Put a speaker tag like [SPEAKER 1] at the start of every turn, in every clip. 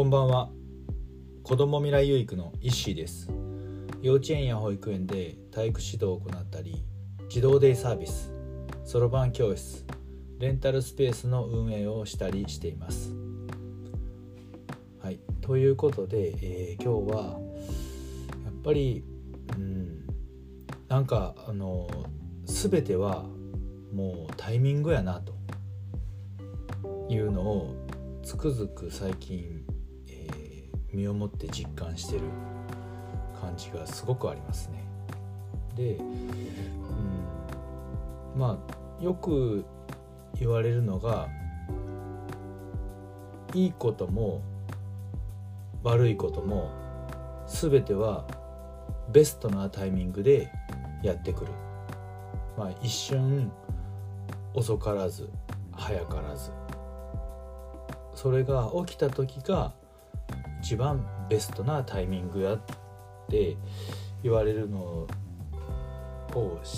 [SPEAKER 1] こんばんは。子ども未来有育のイッシーです。幼稚園や保育園で体育指導を行ったり児童デイサービスそろばん教室レンタルスペースの運営をしたりしています。はい。ということで、えー、今日はやっぱりうんなんかあの全てはもうタイミングやなというのをつくづく最近、身をもって実感してる感じがすごくありますね。で、うん、まあよく言われるのがいいことも悪いことも全てはベストなタイミングでやってくる。まあ、一瞬遅からず早からずそれが起きた時が一番ベストなタイミングやって言われるのを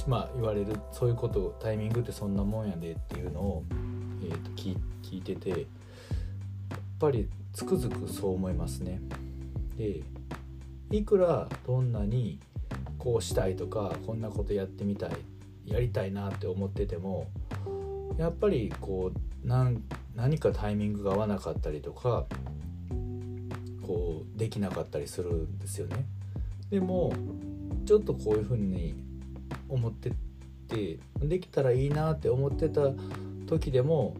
[SPEAKER 1] まあ言われるそういうことタイミングってそんなもんやでっていうのを、えーと、聞聞いててやっぱりつくづくそう思いますね。でいくらどんなにこうしたいとかこんなことやってみたいやりたいなって思っててもやっぱりこう何かタイミングが合わなかったりとかこうできなかったりするんですよね。でもちょっとこういうふうに思っててできたらいいなって思ってた時でも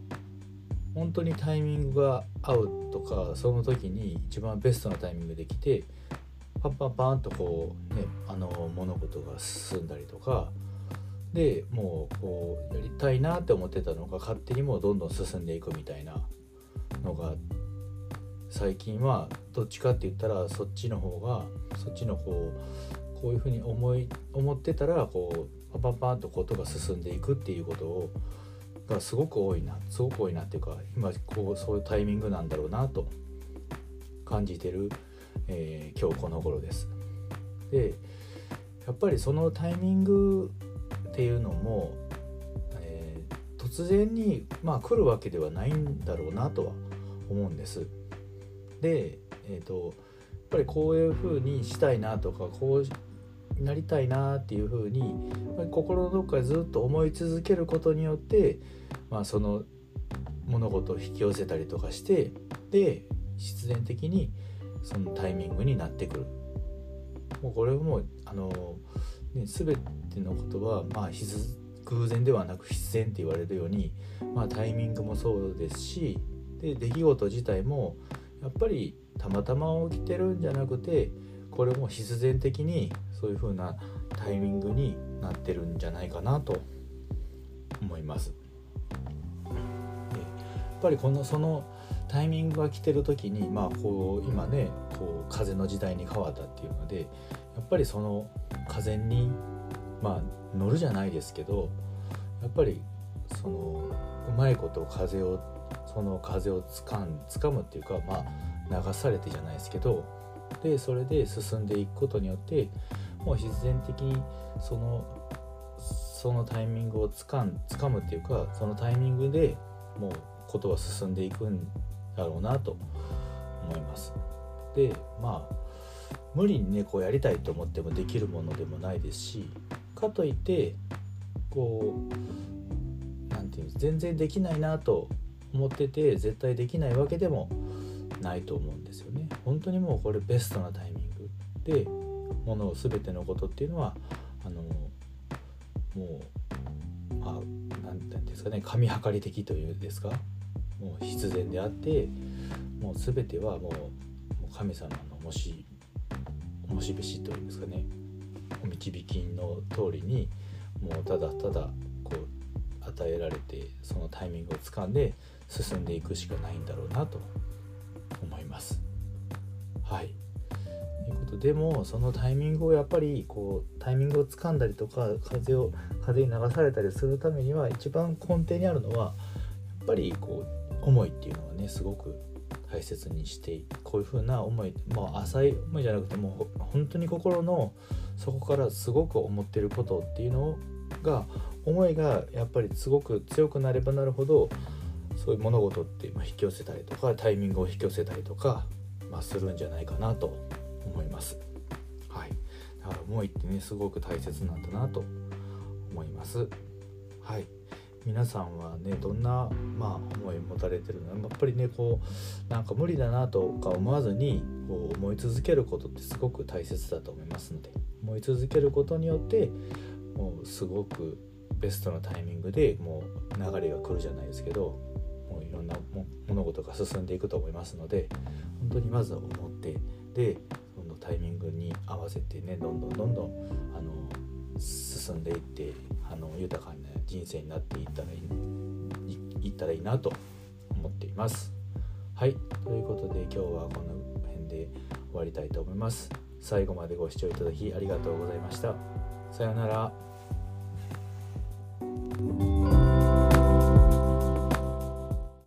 [SPEAKER 1] 本当にタイミングが合うとかその時に一番ベストなタイミングできてパンパンパンとこうねあの物事が進んだりとかでもうこうやりたいなって思ってたのが勝手にもうどんどん進んでいくみたいなのがあって最近はどっちかって言ったらそっちの方がそっちの方こういうふうに思い思ってたらこうパパパンとことが進んでいくっていうことをがすごく多いなすごく多いなっていうか今こうそういうタイミングなんだろうなと感じてる、えー、今日この頃です。でやっぱりそのタイミングっていうのも、えー、突然に、まあ、来るわけではないんだろうなとは思うんです。で、えーと、やっぱりこういうふうにしたいなとかこうなりたいなっていうふうに心のどっかでずっと思い続けることによって、まあ、その物事を引き寄せたりとかしてで必然的にそのタイミングになってくる。もうこれもあのね、全てのことは、まあ、偶然ではなく必然って言われるように、まあ、タイミングもそうですしで出来事自体もやっぱりたまたま起きてるんじゃなくてこれも必然的にそういう風なタイミングになってるんじゃないかなと思います。やっぱりこのそのタイミングが来てる時にまあこう今ねこう風の時代に変わったっていうのでやっぱりその風にまあ乗るじゃないですけどやっぱりそのうまいこと風をその風をつかん掴むっていうかまあ流されてじゃないですけどでそれで進んでいくことによってもう必然的にそのそのタイミングをつかん掴むっていうかそのタイミングでもうことは進んでいくんだろうなと思います。でまあ無理にねこうやりたいと思ってもできるものでもないですしかといってこう何て言うんです全然できないなと思ってて絶対できないわけでもないと思うんですよね。本当にもうこれベストなタイミングでものを全てのことっていうのはあのもうまあ何て言うんですかね神計り的というんですか？もう必然であってもう全てはもう神様のもしもしべしというんですかねお導きの通りにもうただただこう与えられてそのタイミングをつかんで進んでいくしかないんだろうなと思います。はいということでもそのタイミングをやっぱりこうタイミングをつかんだりとか風を風に流されたりするためには一番根底にあるのはやっぱりこう思いっていうのがねすごく大切にしてこういう風な思いまあ浅い思いじゃなくてもう本当に心の底からすごく思ってることっていうのが思いがやっぱりすごく強くなればなるほどそういう物事って引き寄せたりとかタイミングを引き寄せたりとかまあ、するんじゃないかなと思います。はい、だから思いってねすごく大切なんだなと思います。はい皆さんはねどんな、まあ、思い持たれてるの？やっぱりねこうなんか無理だなとか思わずにこう思い続けることってすごく大切だと思いますので思い続けることによってもうすごくベストなタイミングでもう流れが来るじゃないですけどいろんな物事が進んでいくと思いますので本当にまずは思ってでそのタイミングに合わせてねどんどんどんどんあの進んでいってあの豊かな人生になっていったらいいいったらいいなと思っています。はいということで今日はこの辺で終わりたいと思います。最後までご視聴いただきありがとうございました。さようなら。